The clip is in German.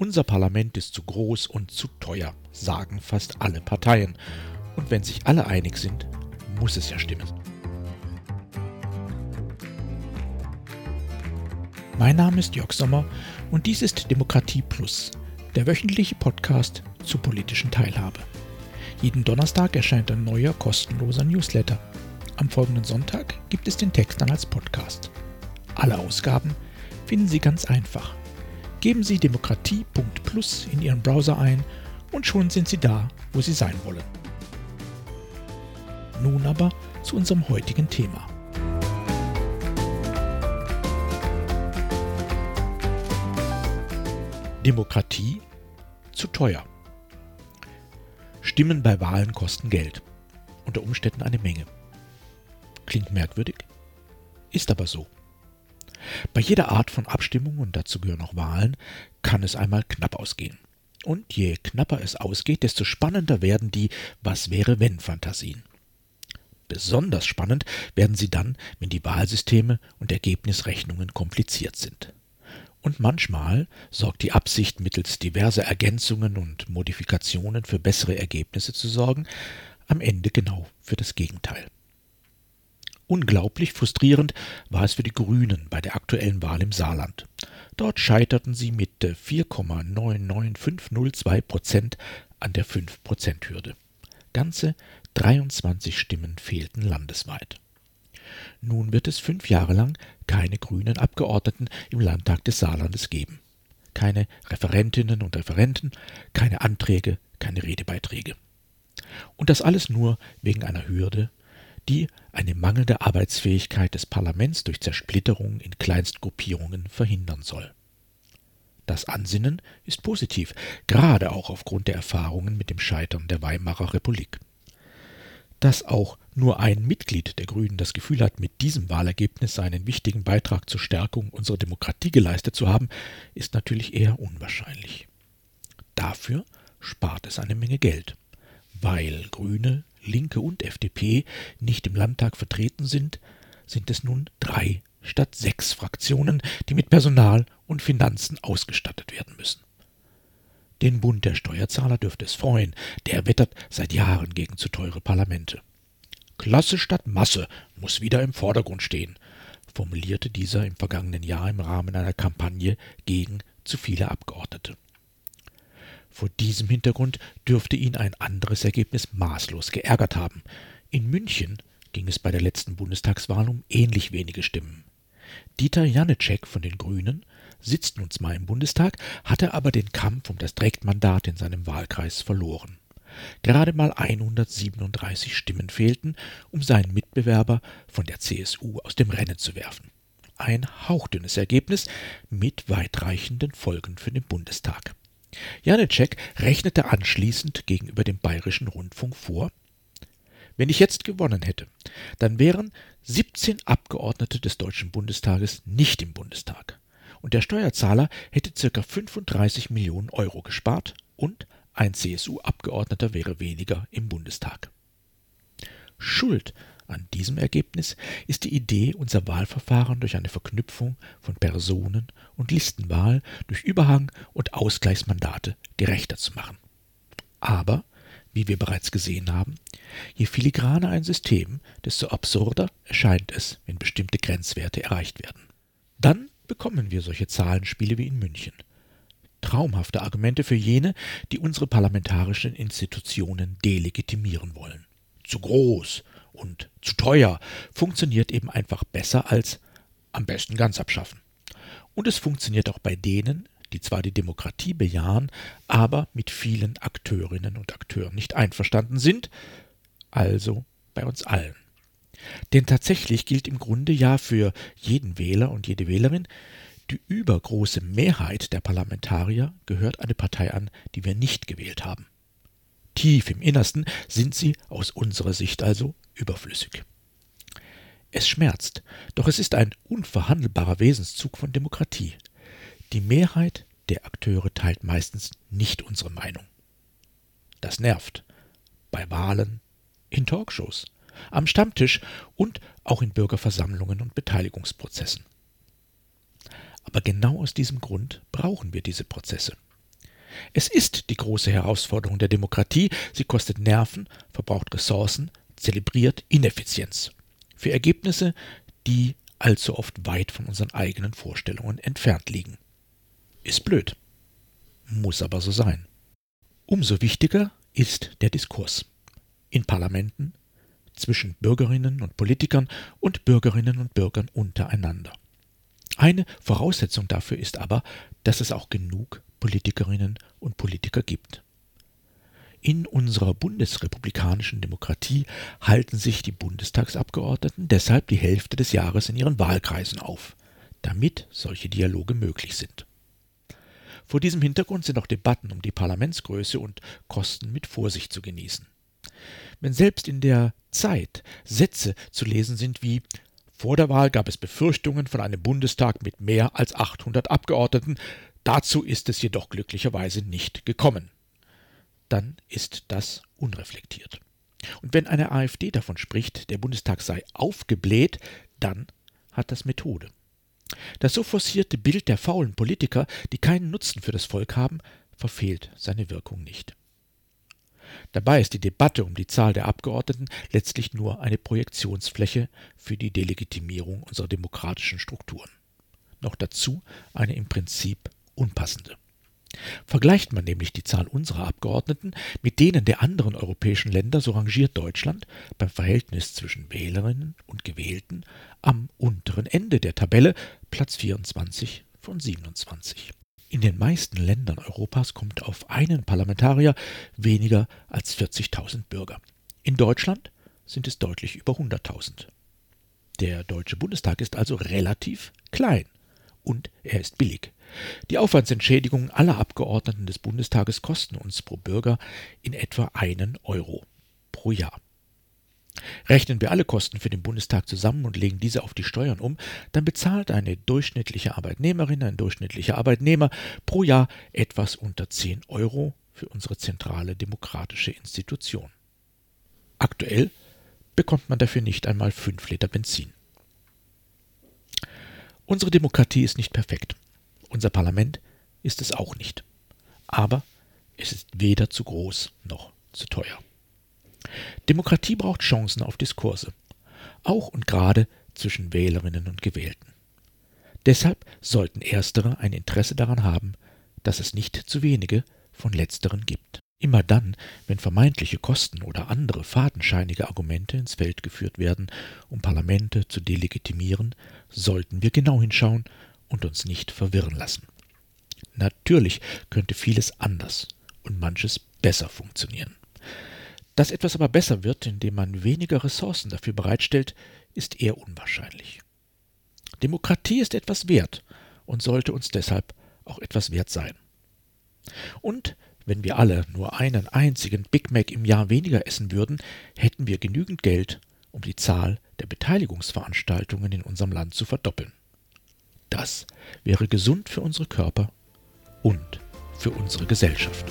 Unser Parlament ist zu groß und zu teuer, sagen fast alle Parteien. Und wenn sich alle einig sind, muss es ja stimmen. Mein Name ist Jörg Sommer und dies ist Demokratie Plus, der wöchentliche Podcast zur politischen Teilhabe. Jeden Donnerstag erscheint ein neuer kostenloser Newsletter. Am folgenden Sonntag gibt es den Text dann als Podcast. Alle Ausgaben finden Sie ganz einfach Geben Sie demokratie.plus in Ihren Browser ein und schon sind Sie da, wo Sie sein wollen. Nun aber zu unserem heutigen Thema. Demokratie zu teuer. Stimmen bei Wahlen kosten Geld, unter Umständen eine Menge. Klingt merkwürdig, ist aber so. Bei jeder Art von Abstimmung, und dazu gehören auch Wahlen, kann es einmal knapp ausgehen. Und je knapper es ausgeht, desto spannender werden die Was wäre wenn Fantasien. Besonders spannend werden sie dann, wenn die Wahlsysteme und Ergebnisrechnungen kompliziert sind. Und manchmal sorgt die Absicht, mittels diverser Ergänzungen und Modifikationen für bessere Ergebnisse zu sorgen, am Ende genau für das Gegenteil. Unglaublich frustrierend war es für die Grünen bei der aktuellen Wahl im Saarland. Dort scheiterten sie mit 4,99502 Prozent an der 5-Prozent-Hürde. Ganze 23 Stimmen fehlten landesweit. Nun wird es fünf Jahre lang keine grünen Abgeordneten im Landtag des Saarlandes geben. Keine Referentinnen und Referenten, keine Anträge, keine Redebeiträge. Und das alles nur wegen einer Hürde die eine mangelnde Arbeitsfähigkeit des Parlaments durch Zersplitterung in Kleinstgruppierungen verhindern soll. Das Ansinnen ist positiv, gerade auch aufgrund der Erfahrungen mit dem Scheitern der Weimarer Republik. Dass auch nur ein Mitglied der Grünen das Gefühl hat, mit diesem Wahlergebnis einen wichtigen Beitrag zur Stärkung unserer Demokratie geleistet zu haben, ist natürlich eher unwahrscheinlich. Dafür spart es eine Menge Geld, weil Grüne Linke und FDP nicht im Landtag vertreten sind, sind es nun drei statt sechs Fraktionen, die mit Personal und Finanzen ausgestattet werden müssen. Den Bund der Steuerzahler dürfte es freuen, der wettert seit Jahren gegen zu teure Parlamente. Klasse statt Masse muss wieder im Vordergrund stehen, formulierte dieser im vergangenen Jahr im Rahmen einer Kampagne gegen zu viele Abgeordnete. Vor diesem Hintergrund dürfte ihn ein anderes Ergebnis maßlos geärgert haben. In München ging es bei der letzten Bundestagswahl um ähnlich wenige Stimmen. Dieter Janicek von den Grünen sitzt nun zwar im Bundestag, hatte aber den Kampf um das Direktmandat in seinem Wahlkreis verloren. Gerade mal 137 Stimmen fehlten, um seinen Mitbewerber von der CSU aus dem Rennen zu werfen. Ein hauchdünnes Ergebnis mit weitreichenden Folgen für den Bundestag. Janicek rechnete anschließend gegenüber dem Bayerischen Rundfunk vor, wenn ich jetzt gewonnen hätte, dann wären 17 Abgeordnete des Deutschen Bundestages nicht im Bundestag. Und der Steuerzahler hätte ca. 35 Millionen Euro gespart und ein CSU-Abgeordneter wäre weniger im Bundestag. Schuld an diesem Ergebnis ist die Idee, unser Wahlverfahren durch eine Verknüpfung von Personen und Listenwahl durch Überhang und Ausgleichsmandate gerechter zu machen. Aber, wie wir bereits gesehen haben, je filigraner ein System, desto absurder erscheint es, wenn bestimmte Grenzwerte erreicht werden. Dann bekommen wir solche Zahlenspiele wie in München. Traumhafte Argumente für jene, die unsere parlamentarischen Institutionen delegitimieren wollen. Zu groß, und zu teuer funktioniert eben einfach besser als am besten ganz abschaffen. Und es funktioniert auch bei denen, die zwar die Demokratie bejahen, aber mit vielen Akteurinnen und Akteuren nicht einverstanden sind, also bei uns allen. Denn tatsächlich gilt im Grunde ja für jeden Wähler und jede Wählerin, die übergroße Mehrheit der Parlamentarier gehört eine Partei an, die wir nicht gewählt haben. Tief im Innersten sind sie aus unserer Sicht also überflüssig. Es schmerzt, doch es ist ein unverhandelbarer Wesenszug von Demokratie. Die Mehrheit der Akteure teilt meistens nicht unsere Meinung. Das nervt. Bei Wahlen, in Talkshows, am Stammtisch und auch in Bürgerversammlungen und Beteiligungsprozessen. Aber genau aus diesem Grund brauchen wir diese Prozesse. Es ist die große Herausforderung der Demokratie, sie kostet Nerven, verbraucht Ressourcen, zelebriert Ineffizienz. Für Ergebnisse, die allzu oft weit von unseren eigenen Vorstellungen entfernt liegen. Ist blöd. Muss aber so sein. Umso wichtiger ist der Diskurs. In Parlamenten, zwischen Bürgerinnen und Politikern und Bürgerinnen und Bürgern untereinander. Eine Voraussetzung dafür ist aber, dass es auch genug Politikerinnen und Politiker gibt. In unserer bundesrepublikanischen Demokratie halten sich die Bundestagsabgeordneten deshalb die Hälfte des Jahres in ihren Wahlkreisen auf, damit solche Dialoge möglich sind. Vor diesem Hintergrund sind auch Debatten um die Parlamentsgröße und Kosten mit Vorsicht zu genießen. Wenn selbst in der Zeit Sätze zu lesen sind wie vor der Wahl gab es Befürchtungen von einem Bundestag mit mehr als 800 Abgeordneten, dazu ist es jedoch glücklicherweise nicht gekommen. Dann ist das unreflektiert. Und wenn eine AfD davon spricht, der Bundestag sei aufgebläht, dann hat das Methode. Das so forcierte Bild der faulen Politiker, die keinen Nutzen für das Volk haben, verfehlt seine Wirkung nicht. Dabei ist die Debatte um die Zahl der Abgeordneten letztlich nur eine Projektionsfläche für die Delegitimierung unserer demokratischen Strukturen. Noch dazu eine im Prinzip unpassende. Vergleicht man nämlich die Zahl unserer Abgeordneten mit denen der anderen europäischen Länder, so rangiert Deutschland beim Verhältnis zwischen Wählerinnen und Gewählten am unteren Ende der Tabelle, Platz 24 von 27. In den meisten Ländern Europas kommt auf einen Parlamentarier weniger als 40.000 Bürger. In Deutschland sind es deutlich über 100.000. Der Deutsche Bundestag ist also relativ klein und er ist billig. Die Aufwandsentschädigungen aller Abgeordneten des Bundestages kosten uns pro Bürger in etwa einen Euro pro Jahr. Rechnen wir alle Kosten für den Bundestag zusammen und legen diese auf die Steuern um, dann bezahlt eine durchschnittliche Arbeitnehmerin, ein durchschnittlicher Arbeitnehmer pro Jahr etwas unter 10 Euro für unsere zentrale demokratische Institution. Aktuell bekommt man dafür nicht einmal 5 Liter Benzin. Unsere Demokratie ist nicht perfekt. Unser Parlament ist es auch nicht. Aber es ist weder zu groß noch zu teuer. Demokratie braucht Chancen auf Diskurse, auch und gerade zwischen Wählerinnen und Gewählten. Deshalb sollten Erstere ein Interesse daran haben, dass es nicht zu wenige von Letzteren gibt. Immer dann, wenn vermeintliche Kosten oder andere fadenscheinige Argumente ins Feld geführt werden, um Parlamente zu delegitimieren, sollten wir genau hinschauen und uns nicht verwirren lassen. Natürlich könnte vieles anders und manches besser funktionieren. Dass etwas aber besser wird, indem man weniger Ressourcen dafür bereitstellt, ist eher unwahrscheinlich. Demokratie ist etwas wert und sollte uns deshalb auch etwas wert sein. Und wenn wir alle nur einen einzigen Big Mac im Jahr weniger essen würden, hätten wir genügend Geld, um die Zahl der Beteiligungsveranstaltungen in unserem Land zu verdoppeln. Das wäre gesund für unsere Körper und für unsere Gesellschaft.